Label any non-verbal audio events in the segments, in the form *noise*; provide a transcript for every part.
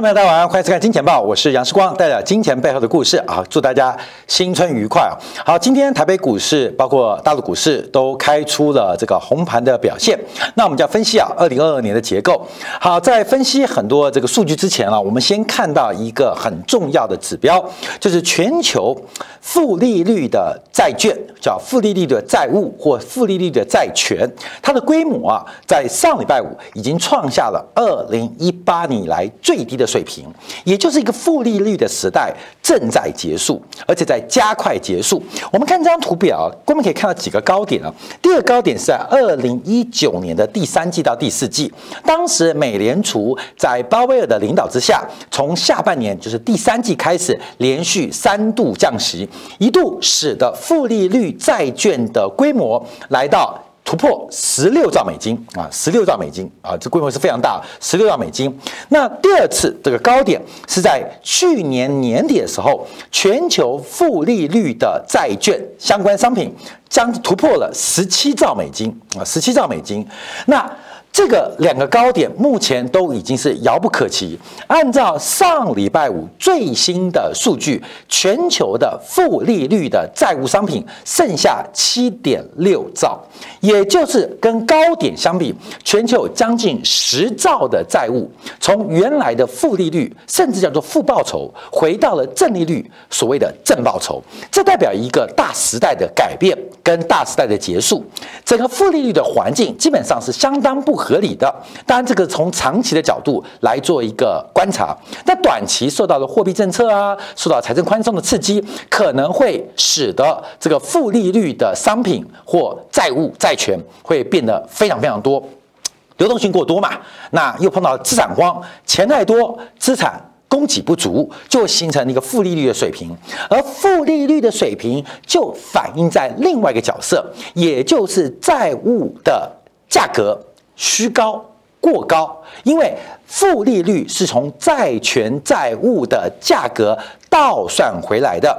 朋友大家晚上欢迎收看《金钱报》，我是杨世光，带着金钱背后的故事啊，祝大家新春愉快啊！好，今天台北股市包括大陆股市都开出了这个红盘的表现。那我们就要分析啊，二零二二年的结构。好，在分析很多这个数据之前啊，我们先看到一个很重要的指标，就是全球负利率的债券，叫负利率的债务或负利率的债权，它的规模啊，在上礼拜五已经创下了二零一八年以来最低。的水平，也就是一个负利率的时代正在结束，而且在加快结束。我们看这张图表，我们可以看到几个高点啊。第二个高点是在二零一九年的第三季到第四季，当时美联储在鲍威尔的领导之下，从下半年就是第三季开始，连续三度降息，一度使得负利率债券的规模来到。突破十六兆美金啊，十六兆美金啊，这规模是非常大，十六兆美金。那第二次这个高点是在去年年底的时候，全球负利率的债券相关商品将突破了十七兆美金啊，十七兆美金。那这个两个高点目前都已经是遥不可及。按照上礼拜五最新的数据，全球的负利率的债务商品剩下七点六兆，也就是跟高点相比，全球将近十兆的债务从原来的负利率，甚至叫做负报酬，回到了正利率，所谓的正报酬。这代表一个大时代的改变跟大时代的结束。整个负利率的环境基本上是相当不。合理的，当然这个从长期的角度来做一个观察，那短期受到了货币政策啊，受到财政宽松的刺激，可能会使得这个负利率的商品或债务债权会变得非常非常多，流动性过多嘛，那又碰到资产荒，钱太多，资产供给不足，就形成一个负利率的水平，而负利率的水平就反映在另外一个角色，也就是债务的价格。虚高过高，因为负利率是从债权债务的价格倒算回来的，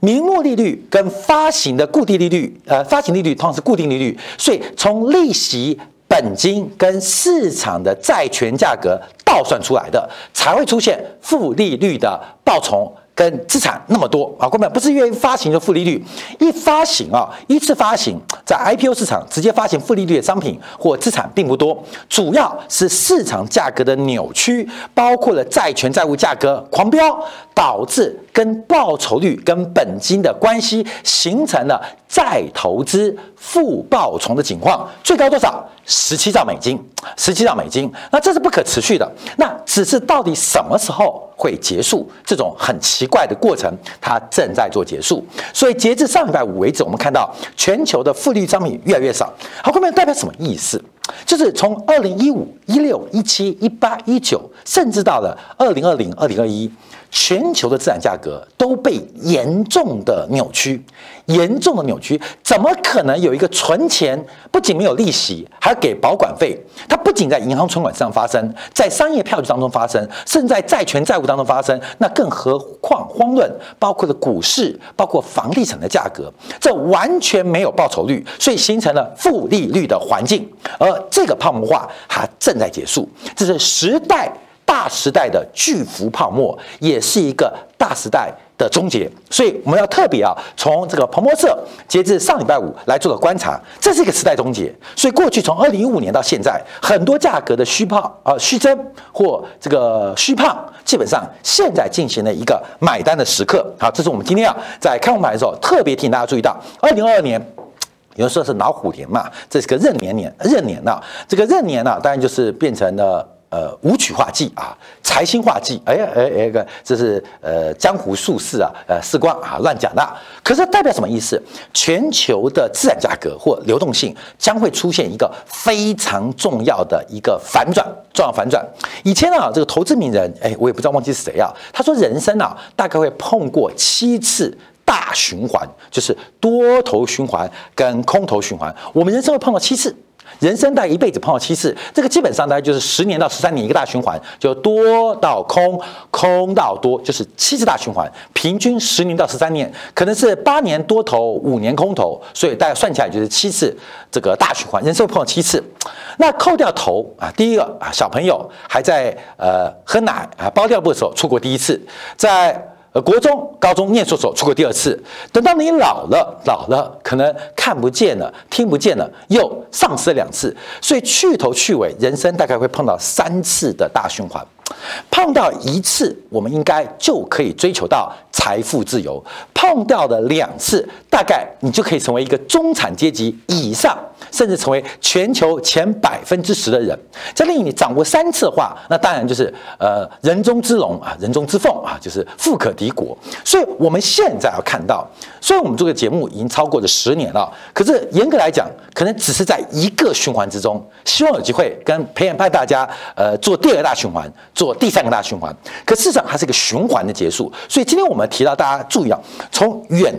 名目利率跟发行的固定利率，呃，发行利率通常是固定利率，所以从利息、本金跟市场的债权价格倒算出来的，才会出现负利率的报酬。跟资产那么多啊，根本不是因为发行的负利率，一发行啊，一次发行在 IPO 市场直接发行负利率的商品或资产并不多，主要是市场价格的扭曲，包括了债权债务价格狂飙，导致跟报酬率跟本金的关系形成了再投资负报酬的情况，最高多少？十七兆美金，十七兆美金，那这是不可持续的。那只是到底什么时候会结束这种很奇怪的过程？它正在做结束。所以截至上礼拜五为止，我们看到全球的负利商品越来越少。好，后面代表什么意思？就是从二零一五、一六、一七、一八、一九，甚至到了二零二零、二零二一。全球的资产价格都被严重的扭曲，严重的扭曲，怎么可能有一个存钱不仅没有利息，还要给保管费？它不仅在银行存款上发生，在商业票据当中发生，甚至在债权债务当中发生，那更何况慌乱，包括了股市，包括房地产的价格，这完全没有报酬率，所以形成了负利率的环境，而这个泡沫化还正在结束，这是时代。大时代的巨幅泡沫，也是一个大时代的终结，所以我们要特别啊，从这个彭博社截至上礼拜五来做个观察，这是一个时代终结。所以过去从二零一五年到现在，很多价格的虚胖啊虚增或这个虚胖，基本上现在进行了一个买单的时刻。好，这是我们今天啊在看盘的时候特别提醒大家注意到，二零二二年有人说是老虎年嘛，这是个壬年年壬年呐，这个壬年呢，当然就是变成了。呃，舞曲化忌啊，财星化忌，哎呀哎哎个，这是呃江湖术士啊，呃士官啊乱讲的。可是代表什么意思？全球的资产价格或流动性将会出现一个非常重要的一个反转，重要反转。以前啊，这个投资名人，哎，我也不知道忘记是谁啊，他说人生啊，大概会碰过七次大循环，就是多头循环跟空头循环。我们人生会碰到七次。人生大概一辈子碰到七次，这个基本上大概就是十年到十三年一个大循环，就多到空，空到多，就是七次大循环。平均十年到十三年，可能是八年多头，五年空头，所以大概算起来就是七次这个大循环。人生碰到七次，那扣掉头啊，第一个啊，小朋友还在呃喝奶啊包尿布的时候出国第一次，在。呃，国中、高中念书时候出过第二次，等到你老了，老了可能看不见了、听不见了，又丧失了两次，所以去头去尾，人生大概会碰到三次的大循环。碰到一次，我们应该就可以追求到财富自由；碰到的两次，大概你就可以成为一个中产阶级以上，甚至成为全球前百分之十的人。再令你掌握三次的话，那当然就是呃人中之龙啊，人中之凤啊，就是富可敌国。所以我们现在要看到，虽然我们这个节目已经超过了十年了，可是严格来讲，可能只是在一个循环之中。希望有机会跟培养派大家呃做第二个大循环。做第三个大循环，可事实上它是一个循环的结束。所以今天我们提到大家注意啊，从远、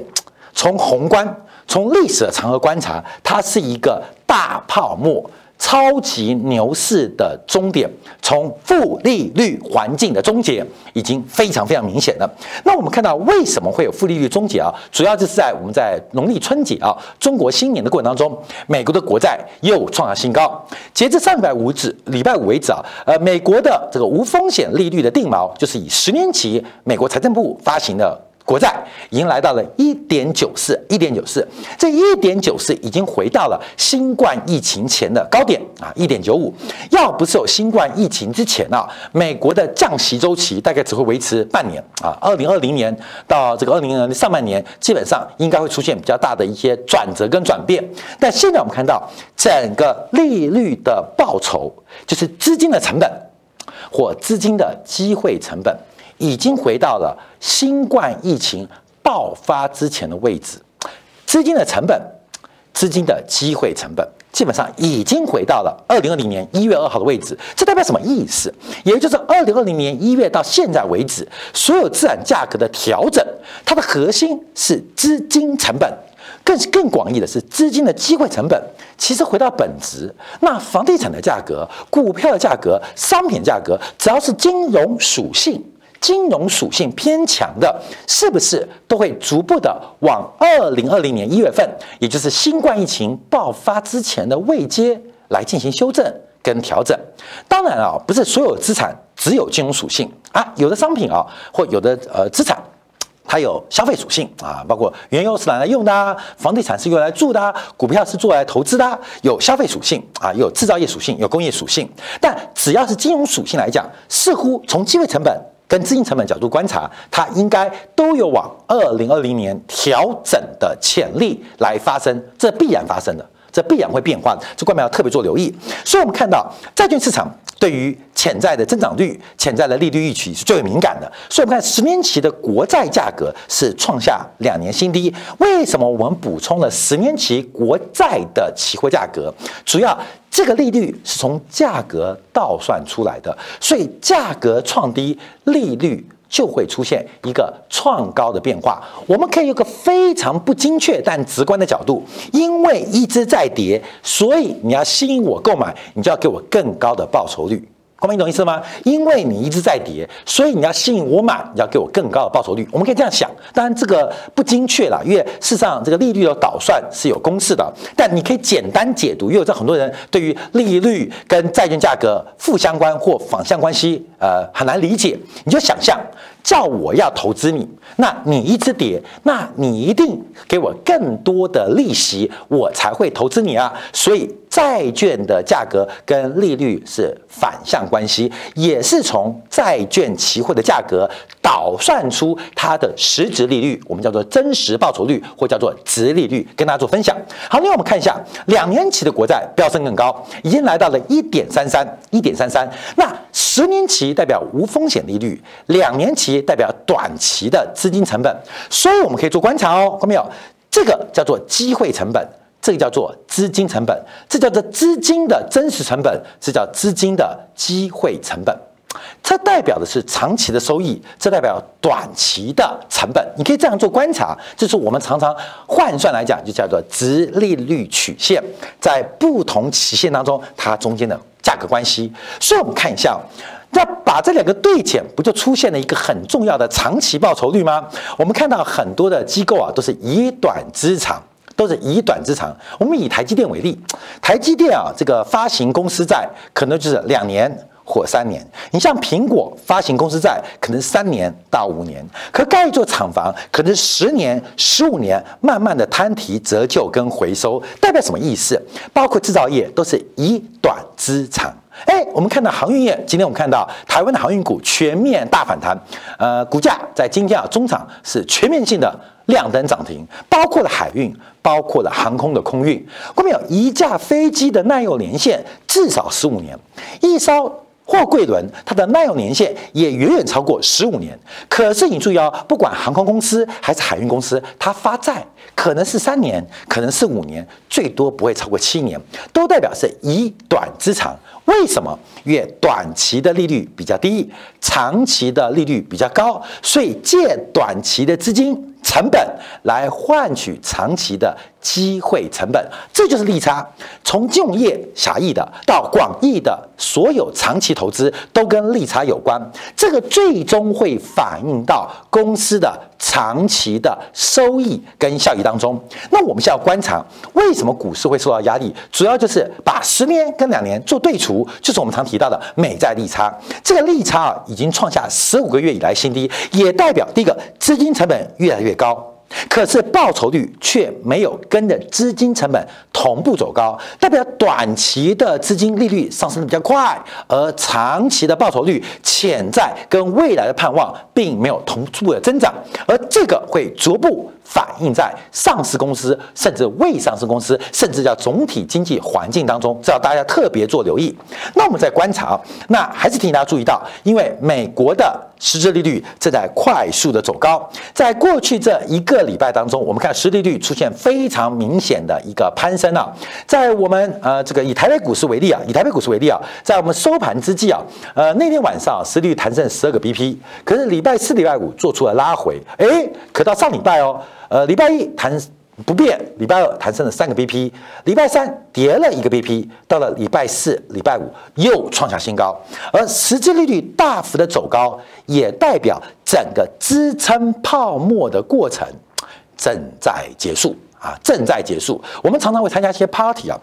从宏观、从历史的长河观察，它是一个大泡沫。超级牛市的终点，从负利率环境的终结，已经非常非常明显了。那我们看到为什么会有负利率终结啊？主要就是在我们在农历春节啊，中国新年的过程当中，美国的国债又创下新高。截至上礼拜五止，礼拜五为止啊，呃，美国的这个无风险利率的定锚，就是以十年期美国财政部发行的。国债已经来到了一点九四，一点九四，这一点九四已经回到了新冠疫情前的高点啊，一点九五。要不是有新冠疫情之前啊，美国的降息周期大概只会维持半年啊，二零二零年到这个二零二零上半年，基本上应该会出现比较大的一些转折跟转变。但现在我们看到整个利率的报酬，就是资金的成本或资金的机会成本。已经回到了新冠疫情爆发之前的位置，资金的成本、资金的机会成本，基本上已经回到了二零二零年一月二号的位置。这代表什么意思？也就是二零二零年一月到现在为止，所有资产价格的调整，它的核心是资金成本，更更广义的是资金的机会成本。其实回到本质，那房地产的价格、股票的价格、商品价格，只要是金融属性。金融属性偏强的，是不是都会逐步的往二零二零年一月份，也就是新冠疫情爆发之前的位阶来进行修正跟调整？当然啊，不是所有资产只有金融属性啊，有的商品啊，或有的呃资产，它有消费属性啊，包括原油是拿来用的，啊房地产是用来住的，啊股票是做来投资的，啊有消费属性啊，有制造业属性，有工业属性。但只要是金融属性来讲，似乎从机会成本。跟资金成本角度观察，它应该都有往二零二零年调整的潜力来发生，这必然发生的，这必然会变化，这关键要特别做留意。所以，我们看到债券市场对于潜在的增长率、潜在的利率预期是最为敏感的。所以，我们看十年期的国债价格是创下两年新低。为什么我们补充了十年期国债的期货价格？主要。这个利率是从价格倒算出来的，所以价格创低，利率就会出现一个创高的变化。我们可以有个非常不精确但直观的角度，因为一直在跌，所以你要吸引我购买，你就要给我更高的报酬率。光明，你懂意思吗？因为你一直在跌，所以你要吸引我买，你要给我更高的报酬率。我们可以这样想，当然这个不精确了，因为事实上这个利率的导算是有公式的。但你可以简单解读，因为这很多人对于利率跟债券价格负相关或反向关系，呃，很难理解。你就想象。叫我要投资你，那你一直跌，那你一定给我更多的利息，我才会投资你啊。所以债券的价格跟利率是反向关系，也是从债券期货的价格导算出它的实质利率，我们叫做真实报酬率，或叫做值利率，跟大家做分享。好，另外我们看一下两年期的国债飙升更高，已经来到了一点三三，一点三三。那十年期代表无风险利率，两年期。代表短期的资金成本，所以我们可以做观察哦，看到没有？这个叫做机会成本，这个叫做资金成本，这叫做资金的真实成本，这叫资金的机会成本。这代表的是长期的收益，这代表短期的成本。你可以这样做观察，这是我们常常换算来讲，就叫做值利率曲线，在不同期限当中，它中间的价格关系。所以我们看一下，那把这两个对减，不就出现了一个很重要的长期报酬率吗？我们看到很多的机构啊，都是以短资长，都是以短资长。我们以台积电为例，台积电啊，这个发行公司债可能就是两年。或三年，你像苹果发行公司债，可能三年到五年；可盖一座厂房，可能十年、十五年，慢慢的摊提折旧跟回收，代表什么意思？包括制造业都是以短资长。哎，我们看到航运业，今天我们看到台湾的航运股全面大反弹，呃，股价在今天啊，中场是全面性的亮灯涨停，包括了海运，包括了航空的空运。我们有一架飞机的耐用年限至少十五年，一艘。货柜轮它的耐用年限也远远超过十五年，可是你注意哦，不管航空公司还是海运公司，它发债可能是三年，可能是五年，最多不会超过七年，都代表是以短之长。为什么？越短期的利率比较低，长期的利率比较高，所以借短期的资金。成本来换取长期的机会成本，这就是利差。从金融业狭义的到广义的所有长期投资都跟利差有关，这个最终会反映到公司的长期的收益跟效益当中。那我们现在要观察，为什么股市会受到压力？主要就是把十年跟两年做对除，就是我们常提到的美债利差。这个利差啊，已经创下十五个月以来新低，也代表第一个资金成本越来越。高，可是报酬率却没有跟着资金成本同步走高，代表短期的资金利率上升的比较快，而长期的报酬率潜在跟未来的盼望并没有同步的增长，而这个会逐步。反映在上市公司，甚至未上市公司，甚至叫总体经济环境当中，这要大家特别做留意。那我们在观察，那还是提醒大家注意到，因为美国的实质利率正在快速的走高，在过去这一个礼拜当中，我们看实利率出现非常明显的一个攀升啊。在我们呃这个以台北股市为例啊，以台北股市为例啊，在我们收盘之际啊，呃那天晚上实利率弹升十二个 BP，可是礼拜四、礼拜五做出了拉回，哎，可到上礼拜哦。呃，礼拜一弹不变，礼拜二弹升了三个 BP，礼拜三跌了一个 BP，到了礼拜四、礼拜五又创下新高，而实际利率大幅的走高，也代表整个支撑泡沫的过程正在结束啊，正在结束。我们常常会参加一些 party 啊。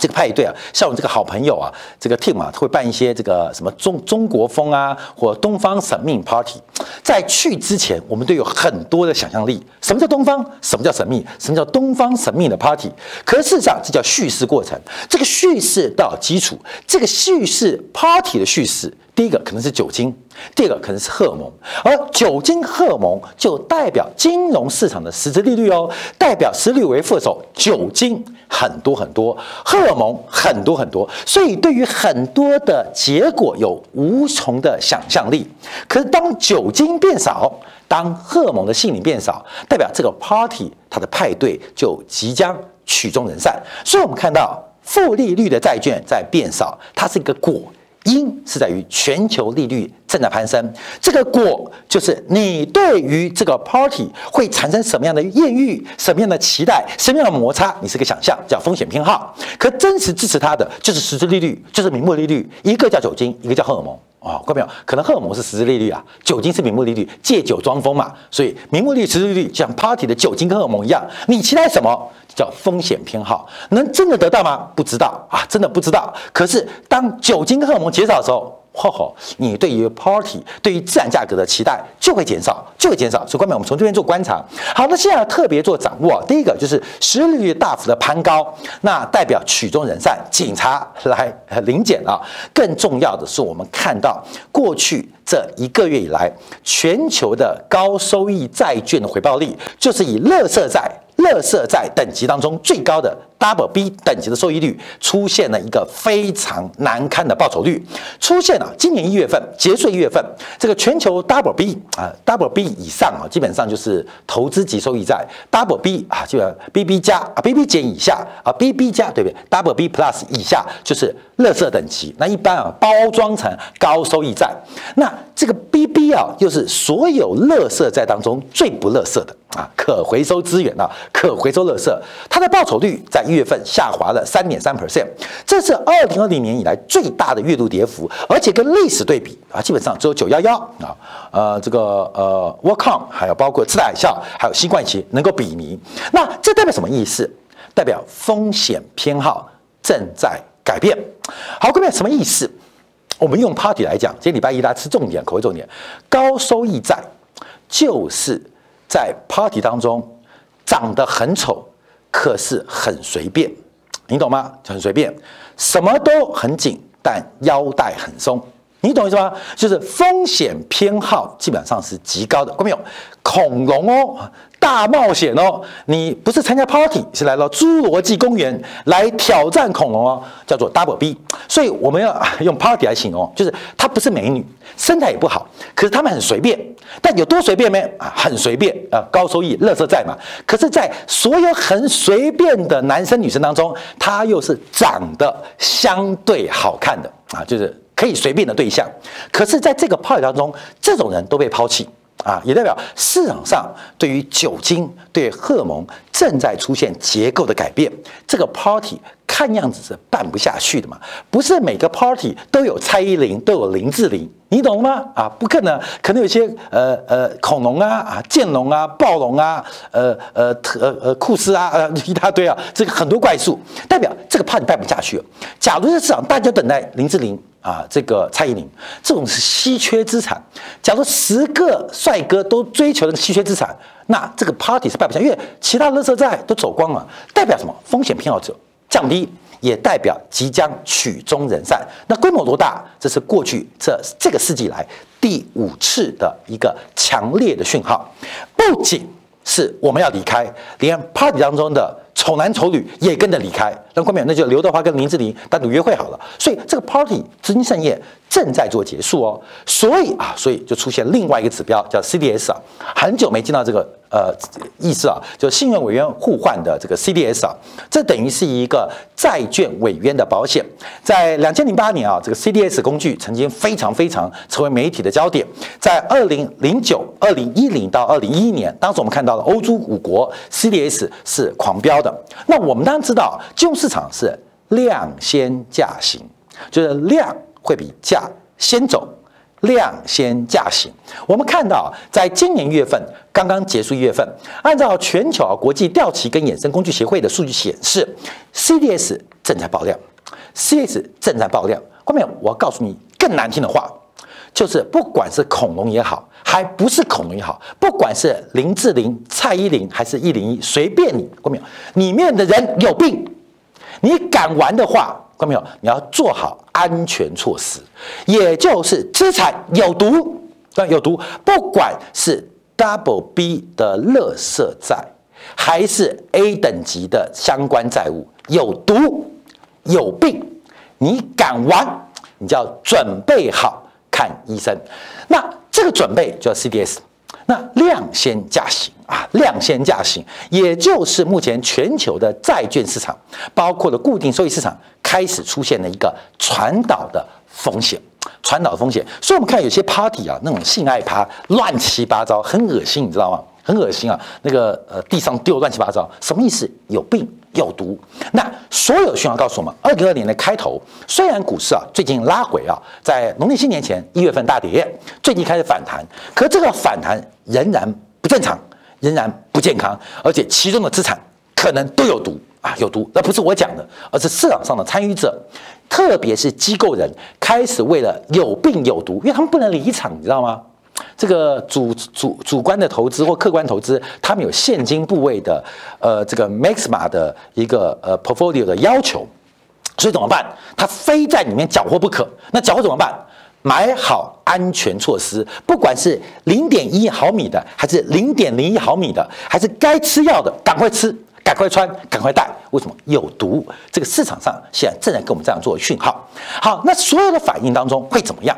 这个派对啊，像我这个好朋友啊，这个 Tim 啊，会办一些这个什么中中国风啊，或东方神秘 party。在去之前，我们都有很多的想象力。什么叫东方？什么叫神秘？什么叫东方神秘的 party？可是事实上，这叫叙事过程。这个叙事到基础，这个叙事 party 的叙事。第一个可能是酒精，第二个可能是荷尔蒙，而酒精、荷尔蒙就代表金融市场的实质利率哦，代表实力为负的时候，酒精很多很多，荷尔蒙很多很多，所以对于很多的结果有无穷的想象力。可是当酒精变少，当荷尔蒙的吸引力变少，代表这个 party 它的派对就即将曲终人散。所以我们看到负利率的债券在变少，它是一个果。因是在于全球利率正在攀升，这个果就是你对于这个 party 会产生什么样的艳遇、什么样的期待、什么样的摩擦，你是个想象，叫风险偏好。可真实支持它的就是实质利率，就是名目利率，一个叫酒精，一个叫荷尔蒙。哦，各位朋友，可能荷尔蒙是实质利率啊，酒精是名目利率，借酒装疯嘛。所以名目利率、实质利率像 party 的酒精跟荷尔蒙一样，你期待什么？叫风险偏好，能真的得到吗？不知道啊，真的不知道。可是当酒精跟荷尔蒙减少的时候，嚯嚯，你对于 party 对于自然价格的期待就会减少，就会减少。所以，关面我们从这边做观察。好，那现在要特别做掌握，第一个就是实利率大幅的攀高，那代表曲终人散，警察来临检了。更重要的是，我们看到过去这一个月以来，全球的高收益债券的回报率就是以乐色债。乐色债等级当中最高的 Double B 等级的收益率出现了一个非常难堪的报酬率，出现了今年一月份结税一月份，这个全球 Double B 啊 Double B 以上啊，基本上就是投资级收益债，Double B 啊，基本 BB 加啊 BB 减以下啊 BB 加对不对？Double B Plus 以下就是乐色等级，那一般啊包装成高收益债，那这个 BB 啊又是所有乐色债当中最不乐色的。啊，可回收资源啊，可回收垃圾，它的报酬率在月份下滑了三点三 percent，这是二零二零年以来最大的月度跌幅，而且跟历史对比啊，基本上只有九幺幺啊，呃，这个呃 w o r k c o m 还有包括次贷海啸，还有新冠期能够比拟。那这代表什么意思？代表风险偏好正在改变。好，各位什么意思？我们用 Party 来讲，今天礼拜一大家吃重点，口味重点，高收益债就是。在 party 当中长得很丑，可是很随便，你懂吗？很随便，什么都很紧，但腰带很松，你懂意思吗？就是风险偏好基本上是极高的。看没有？恐龙哦。大冒险哦！你不是参加 party，是来到侏罗纪公园来挑战恐龙哦，叫做 double B。所以我们要用 party 来形容，就是她不是美女，身材也不好，可是她们很随便。但有多随便没？啊，很随便啊，高收益，乐色债嘛。可是，在所有很随便的男生女生当中，她又是长得相对好看的啊，就是可以随便的对象。可是，在这个 party 当中，这种人都被抛弃。啊，也代表市场上对于酒精、对荷尔蒙正在出现结构的改变。这个 party 看样子是办不下去的嘛？不是每个 party 都有蔡依林，都有林志玲，你懂吗？啊，不可能，可能有些呃呃恐龙啊啊剑龙啊暴龙啊呃呃特呃库斯啊呃 *laughs* 一大堆啊，这个很多怪兽，代表这个 party 办不下去。假如在市场大家等待林志玲。啊，这个蔡依林这种是稀缺资产。假如十个帅哥都追求的稀缺资产，那这个 party 是办不下，因为其他乐色债都走光了。代表什么？风险偏好者降低，也代表即将曲终人散。那规模多大？这是过去这这个世纪来第五次的一个强烈的讯号。不仅是我们要离开，连 party 当中的。丑男丑女也跟着离开，那后面那就刘德华跟林志玲单独约会好了。所以这个 party 资金盛宴正在做结束哦。所以啊，所以就出现另外一个指标叫 CDS 啊，很久没见到这个。呃，意思啊，就信用违约互换的这个 CDS 啊，这等于是一个债券违约的保险。在两千零八年啊，这个 CDS 工具曾经非常非常成为媒体的焦点。在二零零九、二零一零到二零一一年，当时我们看到了欧洲五国 CDS 是狂飙的。那我们当然知道，金融市场是量先价行，就是量会比价先走。量先价行，我们看到，在今年一月份刚刚结束一月份，按照全球国际掉期跟衍生工具协会的数据显示，CDS 正在爆量，CDS 正在爆量。后面我要告诉你更难听的话，就是不管是恐龙也好，还不是恐龙也好，不管是林志玲、蔡依林还是一零一，随便你，后面里面的人有病，你敢玩的话。看到没有？你要做好安全措施，也就是资产有毒，对，有毒。不管是 Double B 的垃圾债，还是 A 等级的相关债务，有毒有病，你敢玩，你就要准备好看医生。那这个准备就要 CDS。那量先价行啊，量先价行，也就是目前全球的债券市场，包括了固定收益市场，开始出现了一个传导的风险，传导风险。所以，我们看有些 party 啊，那种性爱趴，乱七八糟，很恶心，你知道吗？很恶心啊，那个呃，地上丢乱七八糟，什么意思？有病。有毒。那所有讯号告诉我们，二零二年的开头，虽然股市啊最近拉回啊，在农历新年前一月份大跌，最近开始反弹，可这个反弹仍然不正常，仍然不健康，而且其中的资产可能都有毒啊，有毒。那不是我讲的，而是市场上的参与者，特别是机构人开始为了有病有毒，因为他们不能离场，你知道吗？这个主主主观的投资或客观投资，他们有现金部位的，呃，这个 maxima 的一个呃 portfolio 的要求，所以怎么办？他非在里面缴获不可。那缴获怎么办？买好安全措施，不管是零点一毫米的，还是零点零一毫米的，还是该吃药的，赶快吃。赶快穿，赶快戴，为什么有毒？这个市场上现在正在给我们这样做讯号。好，那所有的反应当中会怎么样？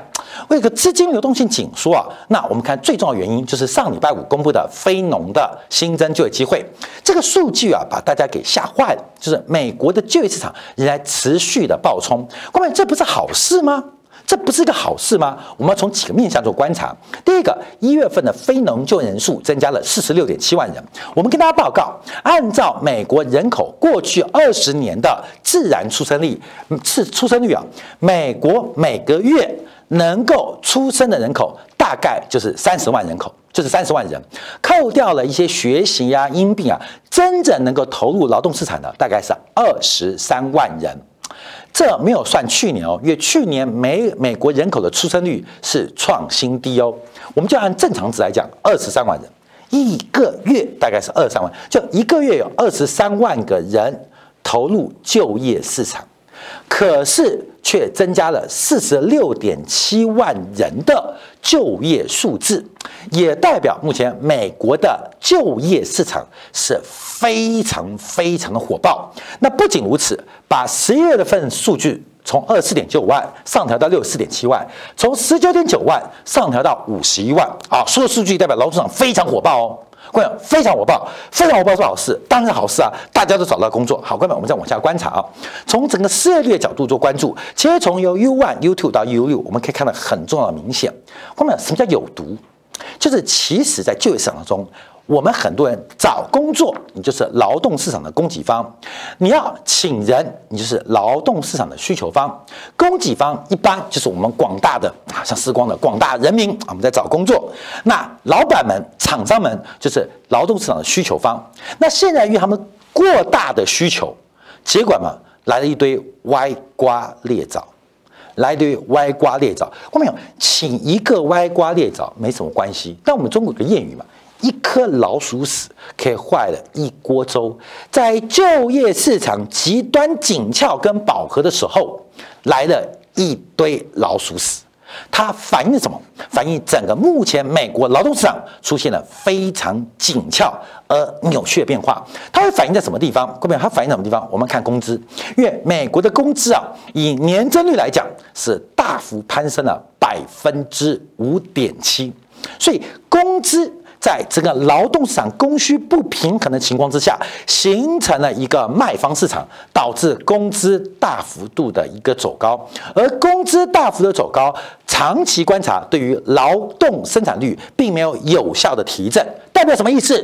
为个资金流动性紧缩啊，那我们看最重要原因就是上礼拜五公布的非农的新增就业机会，这个数据啊把大家给吓坏了，就是美国的就业市场仍然持续的暴冲，各位这不是好事吗？这不是一个好事吗？我们要从几个面向做观察。第一个，一月份的非农就业人数增加了四十六点七万人。我们跟大家报告，按照美国人口过去二十年的自然出生率，是出生率啊，美国每个月能够出生的人口大概就是三十万人口，就是三十万人，扣掉了一些学习呀、因病啊，真正能够投入劳动市场的大概是二十三万人。这没有算去年哦，因为去年美美国人口的出生率是创新低哦。我们就按正常值来讲，二十三万人一个月大概是二十三万，就一个月有二十三万个人投入就业市场，可是却增加了四十六点七万人的就业数字，也代表目前美国的就业市场是非常非常的火爆。那不仅如此。把十一月份数据从二十四点九万上调到六十四点七万，从十九点九万上调到五十一万啊！所有数据代表劳动市场非常火爆哦，非常火爆，非常火爆是好事，当然好事啊！大家都找到工作，好，观众我们再往下观察啊，从整个失业率的角度做关注，其实从由 U one、U two 到 U 六，我们可以看到很重要的明显，观众什么叫有毒？就是其实在就业市场中。我们很多人找工作，你就是劳动市场的供给方；你要请人，你就是劳动市场的需求方。供给方一般就是我们广大的啊，像时光的广大人民我们在找工作。那老板们、厂商们就是劳动市场的需求方。那现在因为他们过大的需求，结果嘛，来了一堆歪瓜裂枣，来一堆歪瓜裂枣。看到没有？请一个歪瓜裂枣没什么关系，但我们中国有个谚语嘛。一颗老鼠屎可以坏了一锅粥。在就业市场极端紧俏跟饱和的时候，来了一堆老鼠屎，它反映什么？反映整个目前美国劳动市场出现了非常紧俏而扭曲的变化。它会反映在什么地方？各位，它反映什么地方？我们看工资，因为美国的工资啊，以年增率来讲是大幅攀升了百分之五点七，所以工资。在这个劳动市场供需不平衡的情况之下，形成了一个卖方市场，导致工资大幅度的一个走高。而工资大幅的走高，长期观察对于劳动生产率并没有有效的提振，代表什么意思？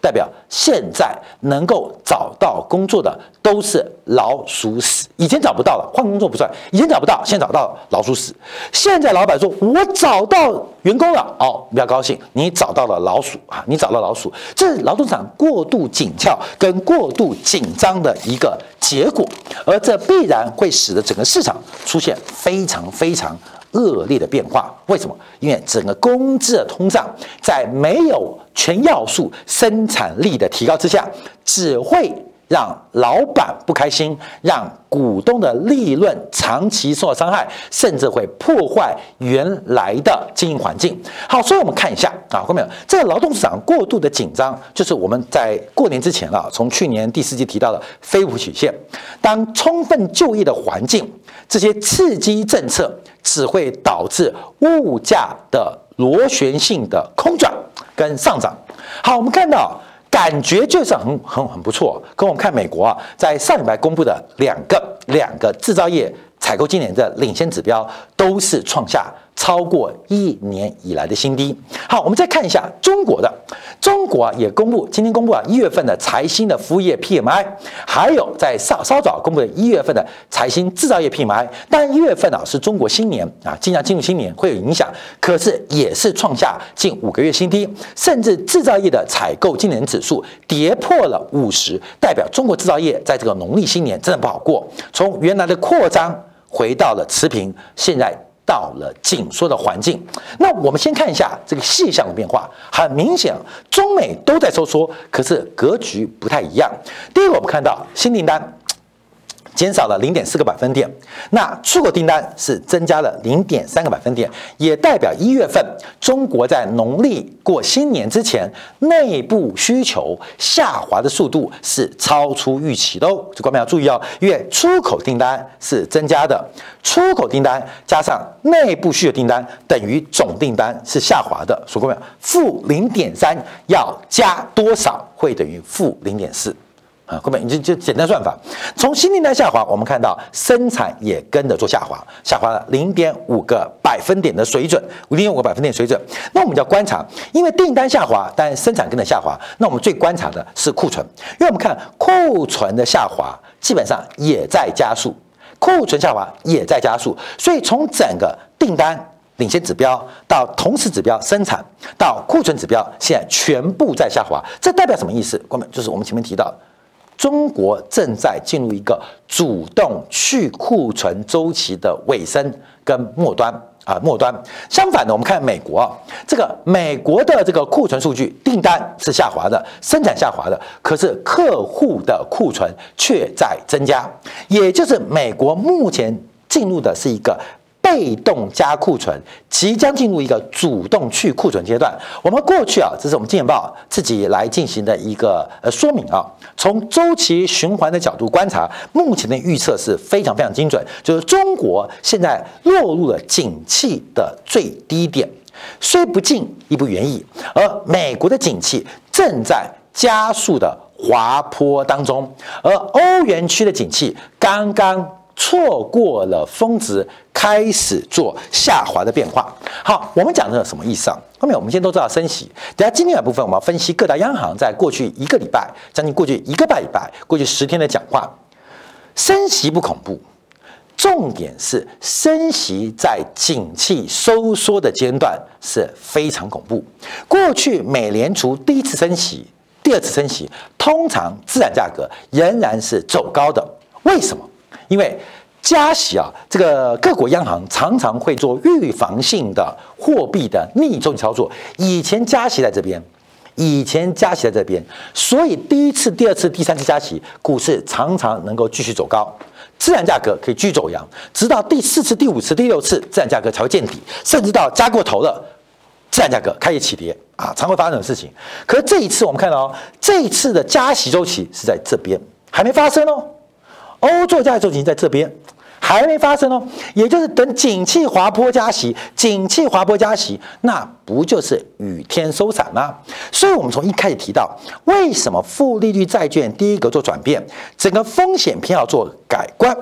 代表现在能够找到工作的都是老鼠屎，以前找不到了，换工作不算，以前找不到，现在找到老鼠屎。现在老板说：“我找到员工了，哦，比较高兴，你找到了老鼠啊，你找到老鼠。”这是劳动市场过度紧俏跟过度紧张的一个结果，而这必然会使得整个市场出现非常非常。恶劣的变化，为什么？因为整个工资的通胀，在没有全要素生产力的提高之下，只会让老板不开心，让股东的利润长期受到伤害，甚至会破坏原来的经营环境。好，所以我们看一下啊，看到没有？这个劳动市场过度的紧张，就是我们在过年之前啊，从去年第四季提到的飞虎曲线。当充分就业的环境，这些刺激政策。只会导致物价的螺旋性的空转跟上涨。好，我们看到感觉就是很很很不错。跟我们看美国啊，在上礼拜公布的两个两个制造业采购今年的领先指标，都是创下。超过一年以来的新低。好，我们再看一下中国的，中国也公布今天公布啊一月份的财新的服务业 PMI，还有在稍稍早公布的一月份的财新制造业 PMI。但一月份啊是中国新年啊，即将进入新年会有影响，可是也是创下近五个月新低，甚至制造业的采购经理指数跌破了五十，代表中国制造业在这个农历新年真的不好过，从原来的扩张回到了持平，现在。到了紧缩的环境，那我们先看一下这个细项的变化。很明显，中美都在收缩，可是格局不太一样。第一个，我们看到新订单减少了零点四个百分点。那出口订单是增加了零点三个百分点，也代表一月份中国在农历过新年之前内部需求下滑的速度是超出预期的哦。这观众要注意哦，因为出口订单是增加的，出口订单加上内部需求订单等于总订单是下滑的。所以各位负零点三要加多少会等于负零点四？啊，后面你就就简单算法，从新订单下滑，我们看到生产也跟着做下滑，下滑了零点五个百分点的水准，零点五个百分点水准。那我们就要观察，因为订单下滑，但生产跟着下滑，那我们最观察的是库存，因为我们看库存的下滑基本上也在加速，库存下滑也在加速，所以从整个订单领先指标到同时指标生产到库存指标，现在全部在下滑，这代表什么意思？关门就是我们前面提到。中国正在进入一个主动去库存周期的尾声跟末端啊末端。相反的，我们看美国，这个美国的这个库存数据，订单是下滑的，生产下滑的，可是客户的库存却在增加，也就是美国目前进入的是一个。被动加库存即将进入一个主动去库存阶段。我们过去啊，这是我们金钱报自己来进行的一个呃说明啊。从周期循环的角度观察，目前的预测是非常非常精准，就是中国现在落入了景气的最低点，虽不尽亦不远矣。而美国的景气正在加速的滑坡当中，而欧元区的景气刚刚。错过了峰值，开始做下滑的变化。好，我们讲的什么意思啊？后面我们先都知道升息。等下今天的部分，我们要分析各大央行在过去一个礼拜，将近过去一个半礼拜，过去十天的讲话。升息不恐怖，重点是升息在景气收缩的阶段是非常恐怖。过去美联储第一次升息、第二次升息，通常资产价格仍然是走高的。为什么？因为加息啊，这个各国央行常常会做预防性的货币的逆周期操作。以前加息在这边，以前加息在这边，所以第一次、第二次、第三次加息，股市常常能够继续走高，自然价格可以继续走阳，直到第四次、第五次、第六次，自然价格才会见底，甚至到加过头了，自然价格开始起跌啊，常会发生这种事情。可是这一次我们看到，这一次的加息周期是在这边，还没发生哦。欧洲加息周期在这边还没发生哦，也就是等景气滑坡加息，景气滑坡加息，那不就是雨天收伞吗？所以，我们从一开始提到，为什么负利率债券第一个做转变，整个风险偏要做改观，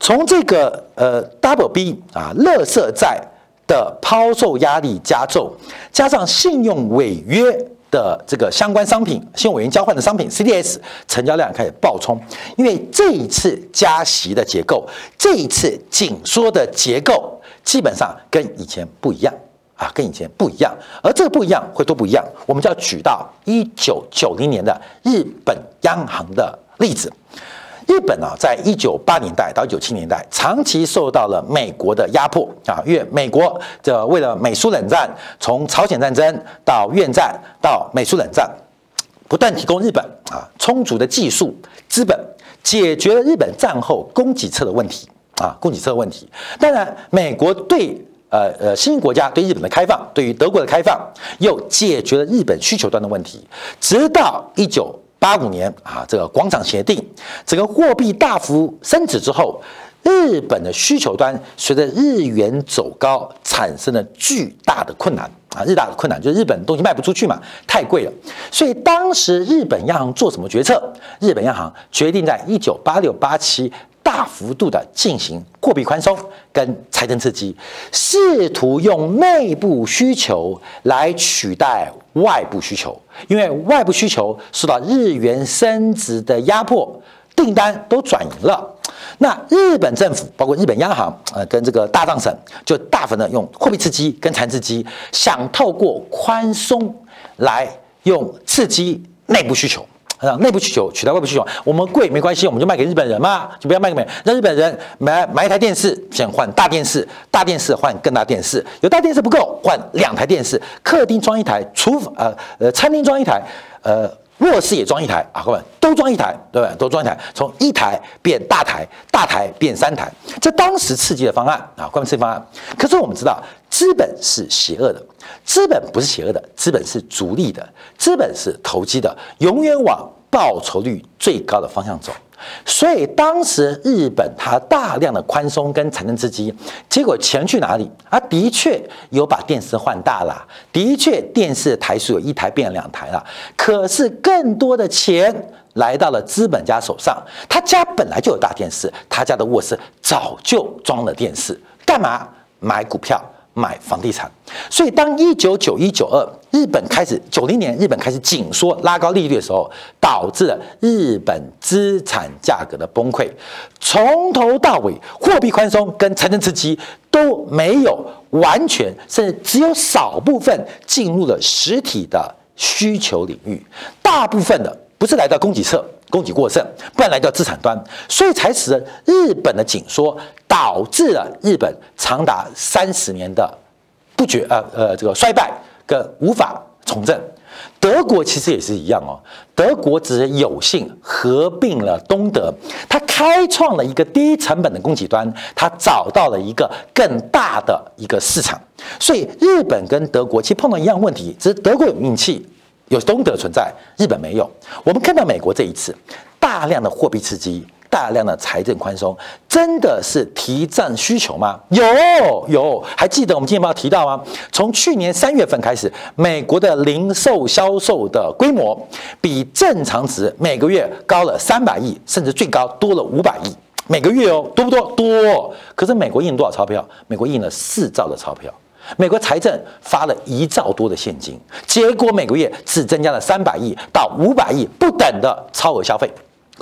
从这个呃 double B 啊，乐色债的抛售压力加重，加上信用违约。的这个相关商品，信用委员交换的商品 CDS 成交量开始暴冲，因为这一次加息的结构，这一次紧缩的结构，基本上跟以前不一样啊，跟以前不一样。而这个不一样会多不一样，我们就要举到一九九零年的日本央行的例子。日本啊，在一九八年代到九七年代，长期受到了美国的压迫啊，因为美国这为了美苏冷战，从朝鲜战争到越战到美苏冷战，不断提供日本啊充足的技术资本，解决了日本战后供给侧的问题啊供给侧问题。当然，美国对呃呃新兴国家对日本的开放，对于德国的开放，又解决了日本需求端的问题，直到一九。八五年啊，这个广场协定，整个货币大幅升值之后，日本的需求端随着日元走高，产生了巨大的困难啊，日大的困难就是日本东西卖不出去嘛，太贵了。所以当时日本央行做什么决策？日本央行决定在一九八六八七。大幅度的进行货币宽松跟财政刺激，试图用内部需求来取代外部需求，因为外部需求受到日元升值的压迫，订单都转移了。那日本政府包括日本央行，呃，跟这个大藏省就大幅的用货币刺激跟财政刺激，想透过宽松来用刺激内部需求。让内部需求取代外部需求，我们贵没关系，我们就卖给日本人嘛，就不要卖给美，让日本人买买一台电视，先换大电视，大电视换更大电视，有大电视不够，换两台电视，客厅装一台，厨呃呃餐厅装一台，呃卧室也装一台啊，各位都装一台，对不对？都装一台，从一台变大台，大台变三台，这当时刺激的方案啊，关于刺激方案。可是我们知道，资本是邪恶的，资本不是邪恶的，资本是逐利的，资本是投机的，永远往报酬率最高的方向走。所以当时日本它大量的宽松跟财政刺激，结果钱去哪里？啊，的确有把电视换大了，的确电视台数有一台变两台了。可是更多的钱来到了资本家手上，他家本来就有大电视，他家的卧室早就装了电视，干嘛买股票？买房地产，所以当一九九一九二日本开始九零年日本开始紧缩拉高利率的时候，导致了日本资产价格的崩溃。从头到尾，货币宽松跟财政刺激都没有完全，甚至只有少部分进入了实体的需求领域，大部分的不是来到供给侧。供给过剩，不然来到资产端，所以才使得日本的紧缩导致了日本长达三十年的不绝呃呃这个衰败跟无法重振。德国其实也是一样哦，德国只是有幸合并了东德，它开创了一个低成本的供给端，它找到了一个更大的一个市场。所以日本跟德国其实碰到一样问题，只是德国有运气。有东德存在，日本没有。我们看到美国这一次大量的货币刺激、大量的财政宽松，真的是提振需求吗？有有，还记得我们今天报提到吗？从去年三月份开始，美国的零售销售的规模比正常值每个月高了三百亿，甚至最高多了五百亿每个月哦，多不多？多。可是美国印多少钞票？美国印了四兆的钞票。美国财政发了一兆多的现金，结果每个月只增加了三百亿到五百亿不等的超额消费。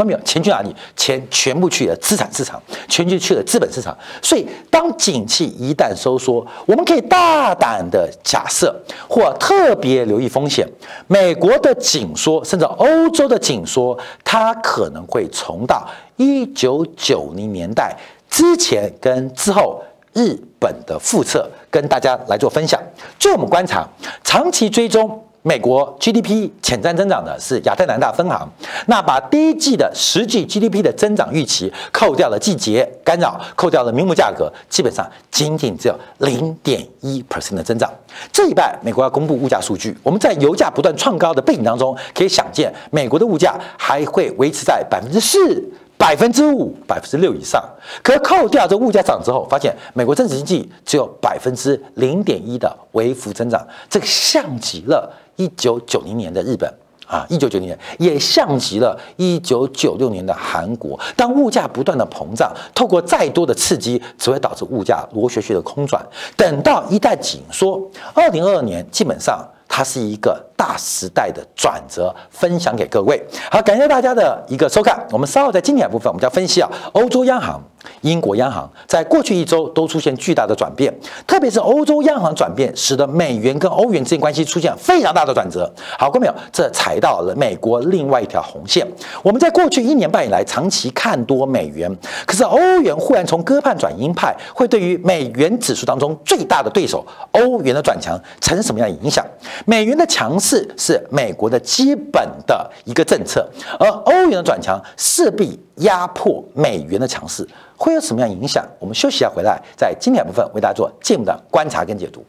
看到没有？钱去哪里？钱全部去了资产市场，全去去了资本市场。所以，当景气一旦收缩，我们可以大胆的假设，或特别留意风险。美国的紧缩，甚至欧洲的紧缩，它可能会重到一九九零年代之前跟之后。日本的复测跟大家来做分享。据我们观察，长期追踪美国 GDP 潜在增长的是亚特兰大分行。那把第一季的实际 GDP 的增长预期扣掉了季节干扰，扣掉了名目价格，基本上仅仅只有零点一 percent 的增长。这一半，美国要公布物价数据。我们在油价不断创高的背景当中，可以想见，美国的物价还会维持在百分之四。百分之五、百分之六以上，可扣掉这物价涨之后，发现美国真实经济只有百分之零点一的微幅增长，这个像极了一九九零年的日本啊，一九九零年也像极了一九九六年的韩国。当物价不断的膨胀，透过再多的刺激，只会导致物价螺旋式的空转。等到一旦紧缩，二零二二年基本上它是一个。大时代的转折，分享给各位。好，感谢大家的一个收看。我们稍后在经典部分，我们将分析啊，欧洲央行、英国央行在过去一周都出现巨大的转变，特别是欧洲央行转变，使得美元跟欧元之间关系出现非常大的转折。好，各位朋友，这踩到了美国另外一条红线。我们在过去一年半以来长期看多美元，可是欧元忽然从鸽派转鹰派，会对于美元指数当中最大的对手欧元的转强产生什么样的影响？美元的强势。是是美国的基本的一个政策，而欧元的转强势必压迫美元的强势，会有什么样影响？我们休息一下，回来在经典部分为大家做进一步的观察跟解读。